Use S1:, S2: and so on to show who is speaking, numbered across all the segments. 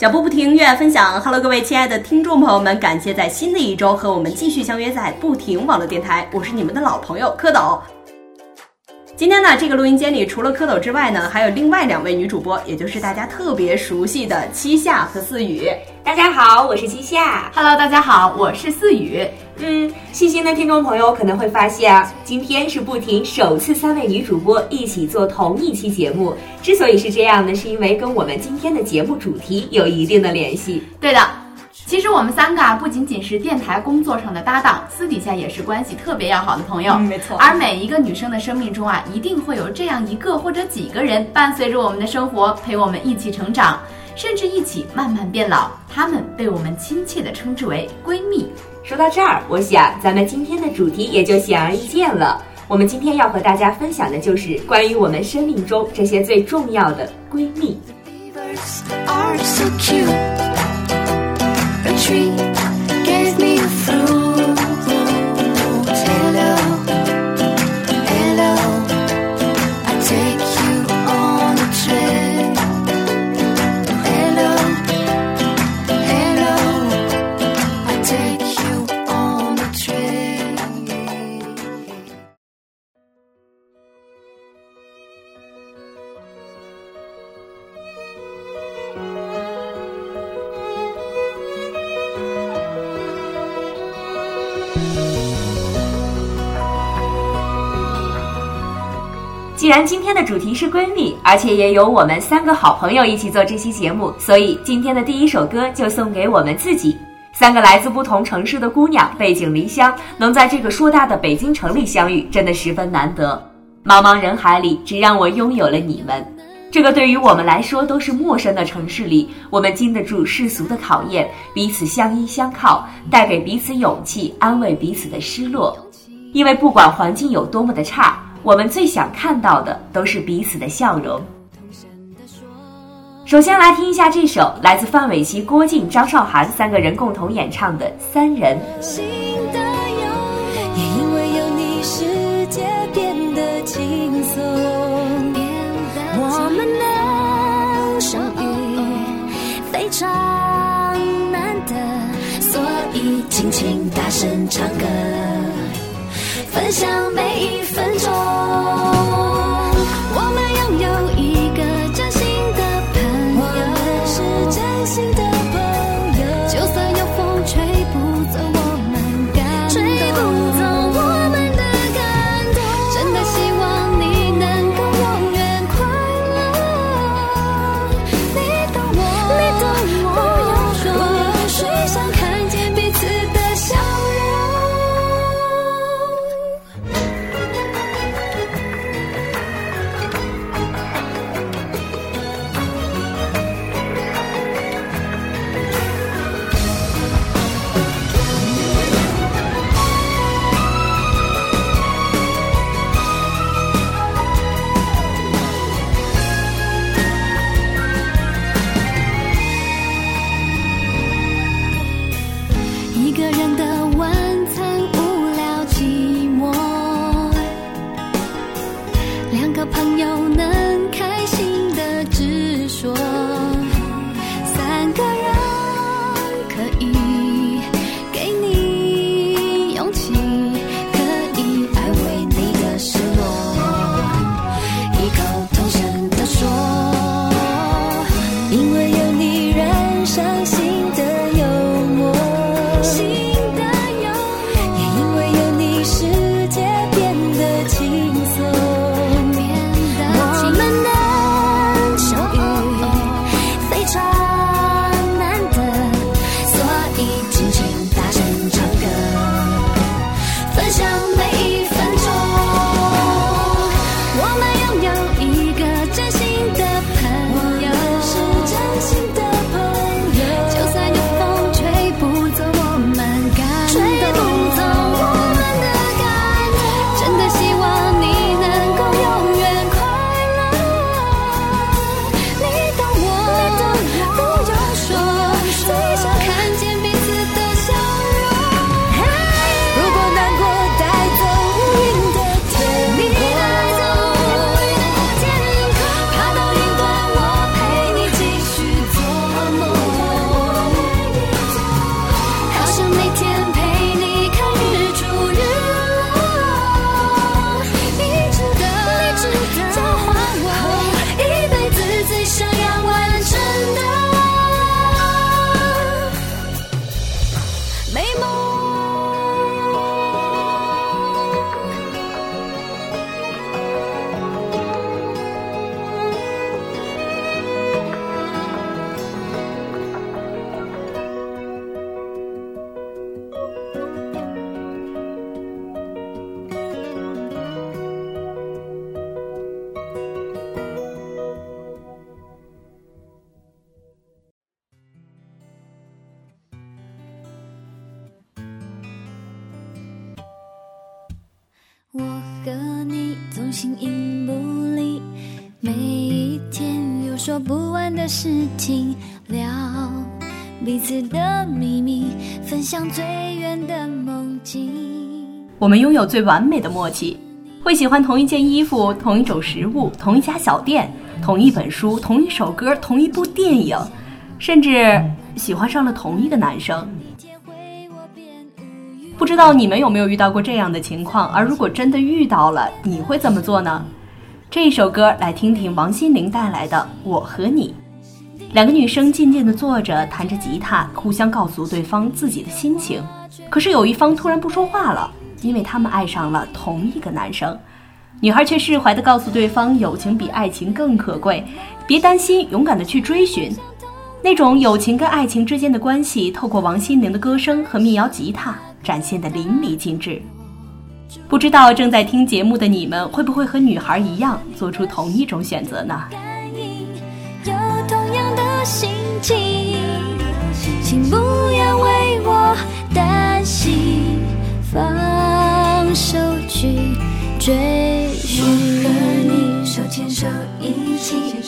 S1: 脚步不停，乐分享。Hello，各位亲爱的听众朋友们，感谢在新的一周和我们继续相约在不停网络电台，我是你们的老朋友蝌蚪。今天呢，这个录音间里除了蝌蚪之外呢，还有另外两位女主播，也就是大家特别熟悉的七夏和四雨。
S2: 大家好，我是七夏。
S3: Hello，大家好，我是四雨。
S2: 嗯，细心的听众朋友可能会发现啊，今天是不停首次三位女主播一起做同一期节目。之所以是这样呢，是因为跟我们今天的节目主题有一定的联系。
S3: 对的，其实我们三个啊，不仅仅是电台工作上的搭档，私底下也是关系特别要好的朋友。
S1: 嗯没错
S3: 而每一个女生的生命中啊，一定会有这样一个或者几个人伴随着我们的生活，陪我们一起成长，甚至一起慢慢变老。她们被我们亲切地称之为闺蜜。
S2: 说到这儿，我想咱们今天的主题也就显而易见了。我们今天要和大家分享的就是关于我们生命中这些最重要的闺蜜。
S4: are so cute. A tree gave me a fruit.
S2: 既然今天的主题是闺蜜，而且也有我们三个好朋友一起做这期节目，所以今天的第一首歌就送给我们自己。三个来自不同城市的姑娘，背井离乡，能在这个硕大的北京城里相遇，真的十分难得。茫茫人海里，只让我拥有了你们。这个对于我们来说都是陌生的城市里，我们经得住世俗的考验，彼此相依相靠，带给彼此勇气，安慰彼此的失落。因为不管环境有多么的差，我们最想看到的都是彼此的笑容。首先来听一下这首来自范玮琪、郭靖、张韶涵三个人共同演唱的《三人》。
S4: 新的有，也因为有你，世界变得轻松。我们能相遇，非常难得，所以尽情大声唱歌，分享每一分钟。事情聊，彼此的秘密，分享最远的梦境。
S1: 我们拥有最完美的默契，会喜欢同一件衣服、同一种食物、同一家小店、同一本书、同一首歌、同一部电影，甚至喜欢上了同一个男生。不知道你们有没有遇到过这样的情况？而如果真的遇到了，你会怎么做呢？这一首歌，来听听王心凌带来的《我和你》。两个女生静静地坐着，弹着吉他，互相告诉对方自己的心情。可是有一方突然不说话了，因为他们爱上了同一个男生。女孩却释怀地告诉对方，友情比爱情更可贵，别担心，勇敢地去追寻。那种友情跟爱情之间的关系，透过王心凌的歌声和民谣吉他。展现的淋漓尽致。不知道正在听节目的你们，会不会和女孩一样做出同一种选择呢？
S4: 心情，请不要为我担心，放手去追寻。我和你手牵手一起，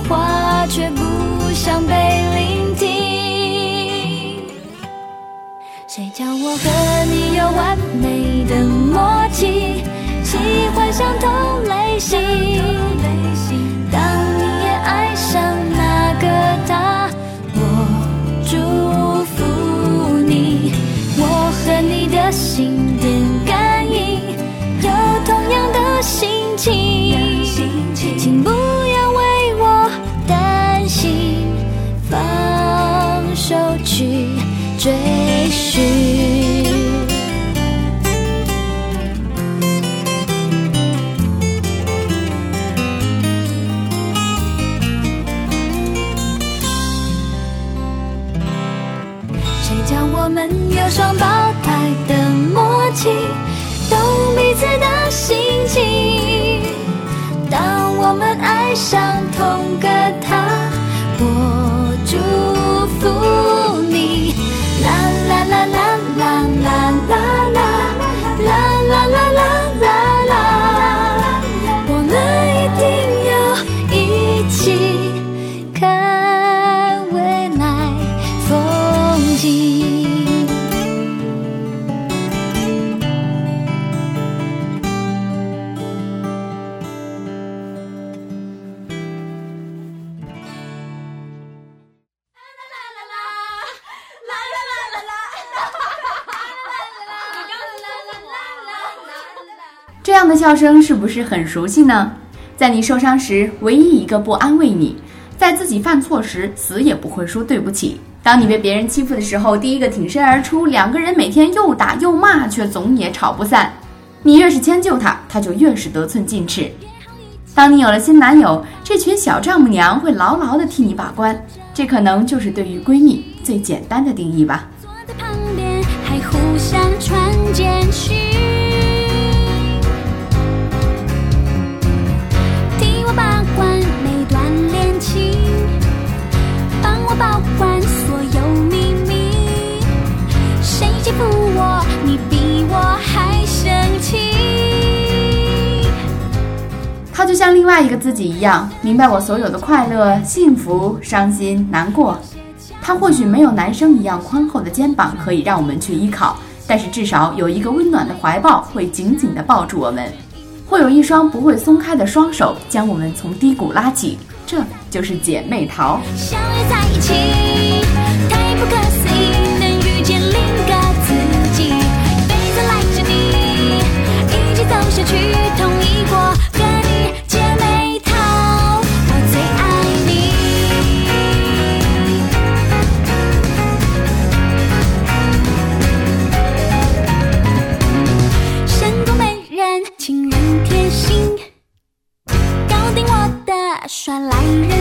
S4: 话，却不想被聆听。谁叫我和你有完美的默契，喜欢相同类型。当你也爱上那个他，我祝福你。我和你的心追寻。谁叫我们有双胞胎的默契，懂彼此的心情。当我们爱上同个他，我祝福。啦啦啦啦啦。
S3: 这样的笑声是不是很熟悉呢？在你受伤时，唯一一个不安慰你；在自己犯错时，死也不会说对不起。当你被别人欺负的时候，第一个挺身而出。两个人每天又打又骂，却总也吵不散。你越是迁就他，他就越是得寸进尺。当你有了新男友，这群小丈母娘会牢牢地替你把关。这可能就是对于闺蜜最简单的定义吧。
S4: 坐在旁边，还互相传简讯，保管所有秘密。谁欺负我，你比我还生气。
S3: 他就像另外一个自己一样，明白我所有的快乐、幸福、伤心、难过。他或许没有男生一样宽厚的肩膀可以让我们去依靠，但是至少有一个温暖的怀抱会紧紧地抱住我们，会有一双不会松开的双手将我们从低谷拉起。这就是姐妹淘，
S4: 相约在一起，太不可思议，能遇见另一个自己，一辈子赖着你，一起走下去，同游。耍来人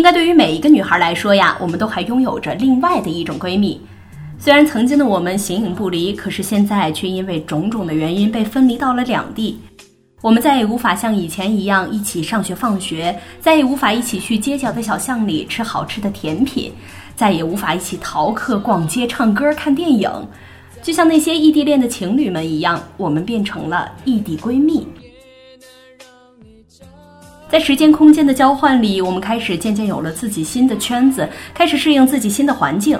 S1: 应该对于每一个女孩来说呀，我们都还拥有着另外的一种闺蜜。虽然曾经的我们形影不离，可是现在却因为种种的原因被分离到了两地。我们再也无法像以前一样一起上学放学，再也无法一起去街角的小巷里吃好吃的甜品，再也无法一起逃课、逛街、唱歌、看电影。就像那些异地恋的情侣们一样，我们变成了异地闺蜜。在时间空间的交换里，我们开始渐渐有了自己新的圈子，开始适应自己新的环境。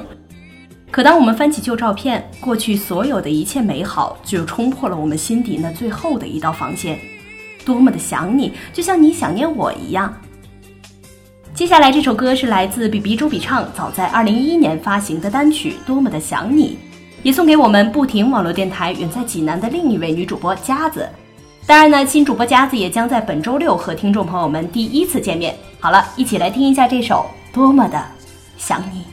S1: 可当我们翻起旧照片，过去所有的一切美好，就冲破了我们心底那最后的一道防线。多么的想你，就像你想念我一样。接下来这首歌是来自比比周笔畅早在二零一一年发行的单曲《多么的想你》，也送给我们不停网络电台远在济南的另一位女主播佳子。当然呢，新主播夹子也将在本周六和听众朋友们第一次见面。好了，一起来听一下这首《多么的想》。你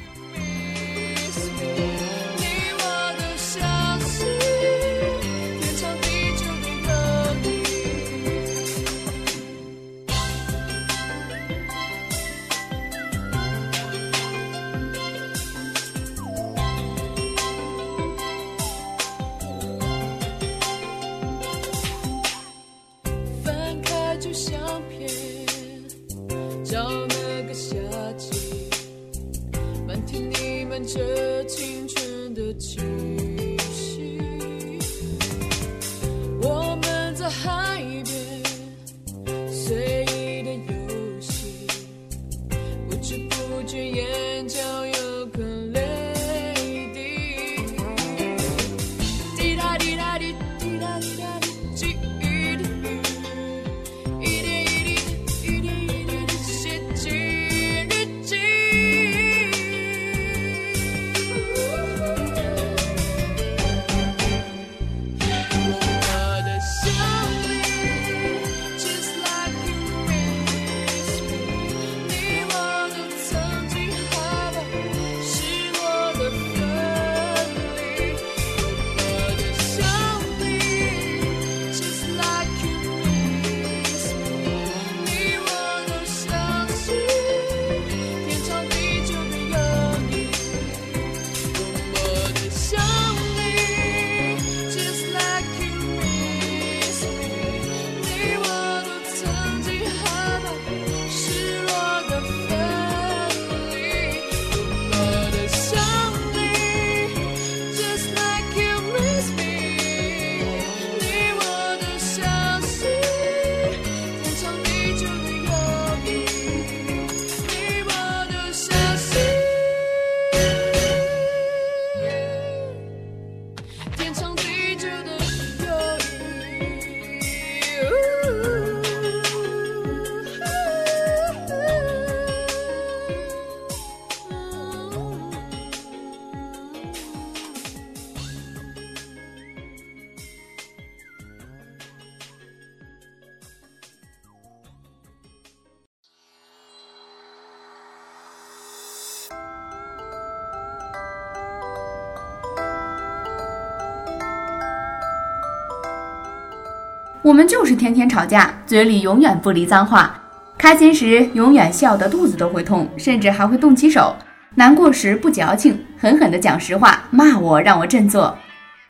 S5: 我们
S3: 就是天天吵架，嘴里永远不离脏话。开心时永远笑得肚子都会痛，甚至还会动起手；难过时不矫情，狠狠地讲实话，骂我让我振作。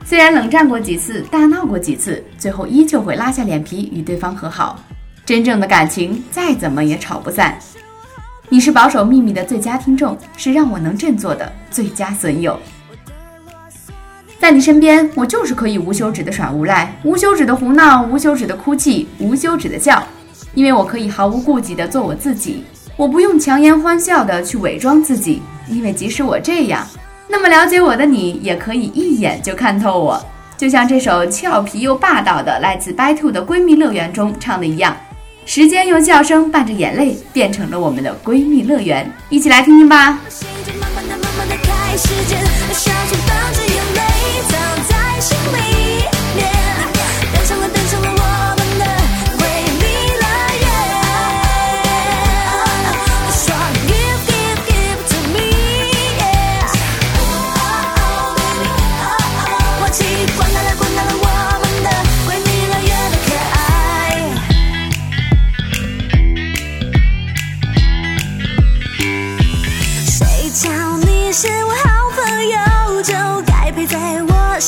S3: 虽然冷战过几次，大闹过几次，最后依旧会拉下脸皮与对方和好。真正的感情再怎么也吵不散。你是保守秘密的最佳听众，是让我能振作的最佳损友。在你身边，我就是可以无休止的耍无赖，无休止的胡闹，无休止的哭泣，无休止的笑，因为我可以毫无顾忌的做我自己，我不用强颜欢笑的去伪装自己，因为即使我这样，那么了解我的你也可以一眼就看透我，就像这首俏皮又霸道的来自 By Two 的《闺蜜乐园》中唱的一样。时间用笑声伴着眼泪，变成了我们的闺蜜乐园。一起来听听吧。
S6: 心就慢慢的、慢慢的开始间，笑出伴着眼泪，藏在心里。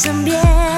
S6: 身边。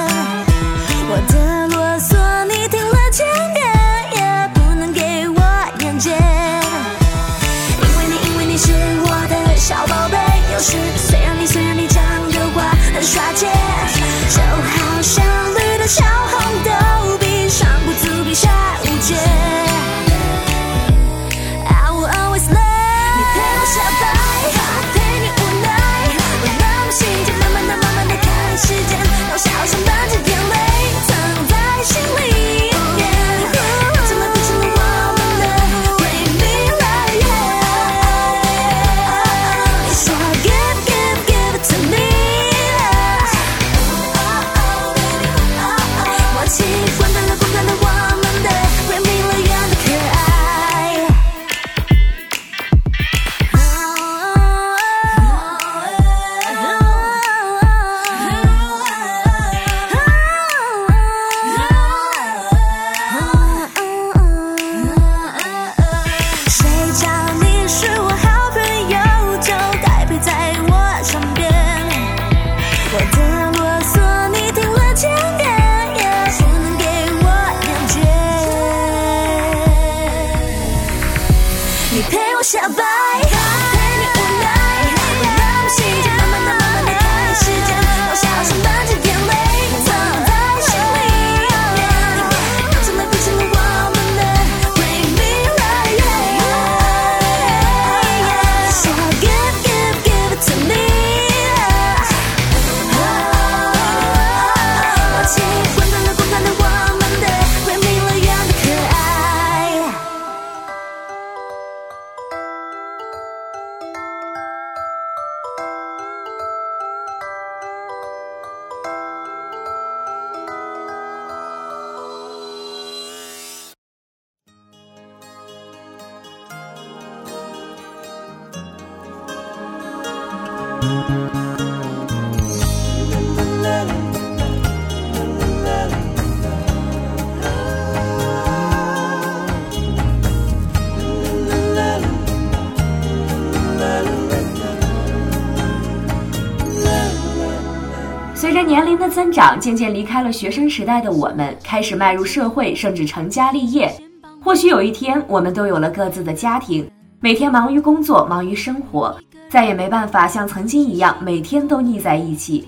S2: 渐渐离开了学生时代的我们，开始迈入社会，甚至成家立业。或许有一天，我们都有了各自的家庭，每天忙于工作，忙于生活，再也没办法像曾经一样每天都腻在一起。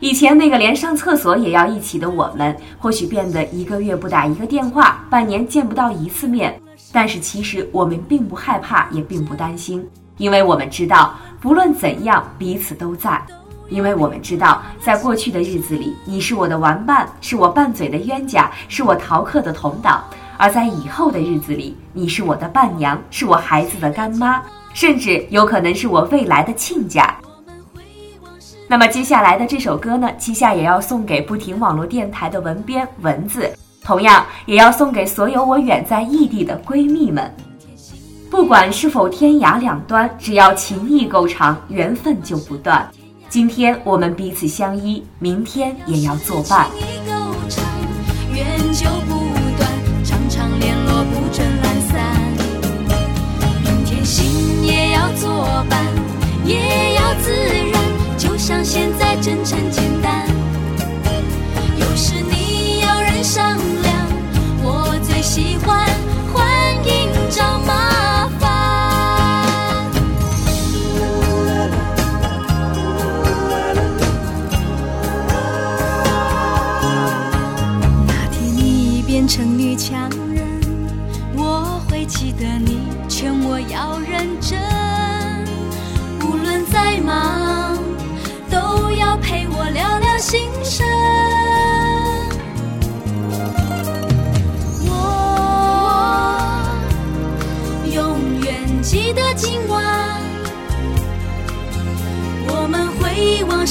S2: 以前那个连上厕所也要一起的我们，或许变得一个月不打一个电话，半年见不到一次面。但是其实我们并不害怕，也并不担心，因为我们知道，不论怎样，彼此都在。因为我们知道，在过去的日子里，你是我的玩伴，是我拌嘴的冤家，是我逃课的同党；而在以后的日子里，你是我的伴娘，是我孩子的干妈，甚至有可能是我未来的亲家。那么接下来的这首歌呢，七夏也要送给不停网络电台的文编蚊子，同样也要送给所有我远在异地的闺蜜们。不管是否天涯两端，只要情谊够长，缘分就不断。今天我们彼此相依，明天也要作伴。
S6: 情谊够长，缘
S4: 久不断，常常联络不准懒散。明天心也要作伴，也要自然，就像现在真诚简单。有时你要人商量，我最喜欢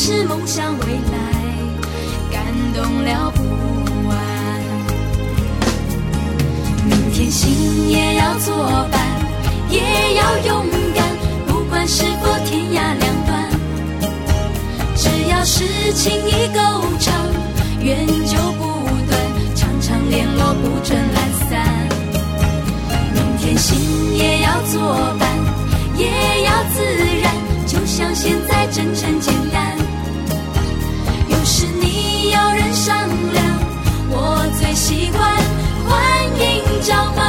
S4: 是，梦想未来。感动了不完。明天心也要作伴，也要勇敢，不管是否天涯两端，只要是情谊够长，缘就不断，常常联络不准懒散。明天心也要作伴，也要自然，就像现在真诚简单。是你有人商量，我最喜欢欢迎找妈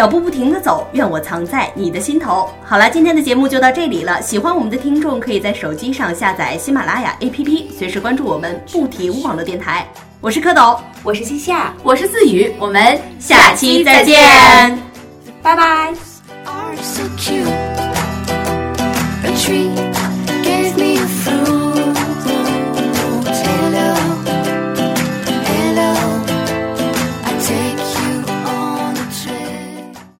S1: 脚步不停地走，愿我藏在你的心头。好了，今天的节目就到这里了。喜欢我们的听众可以在手机上下载喜马拉雅 APP，随时关注我们不停网络电台。我是蝌蚪，
S2: 我是西夏，
S3: 我是自语，我们
S1: 下期再见，
S2: 拜拜。
S4: So cute? Tree.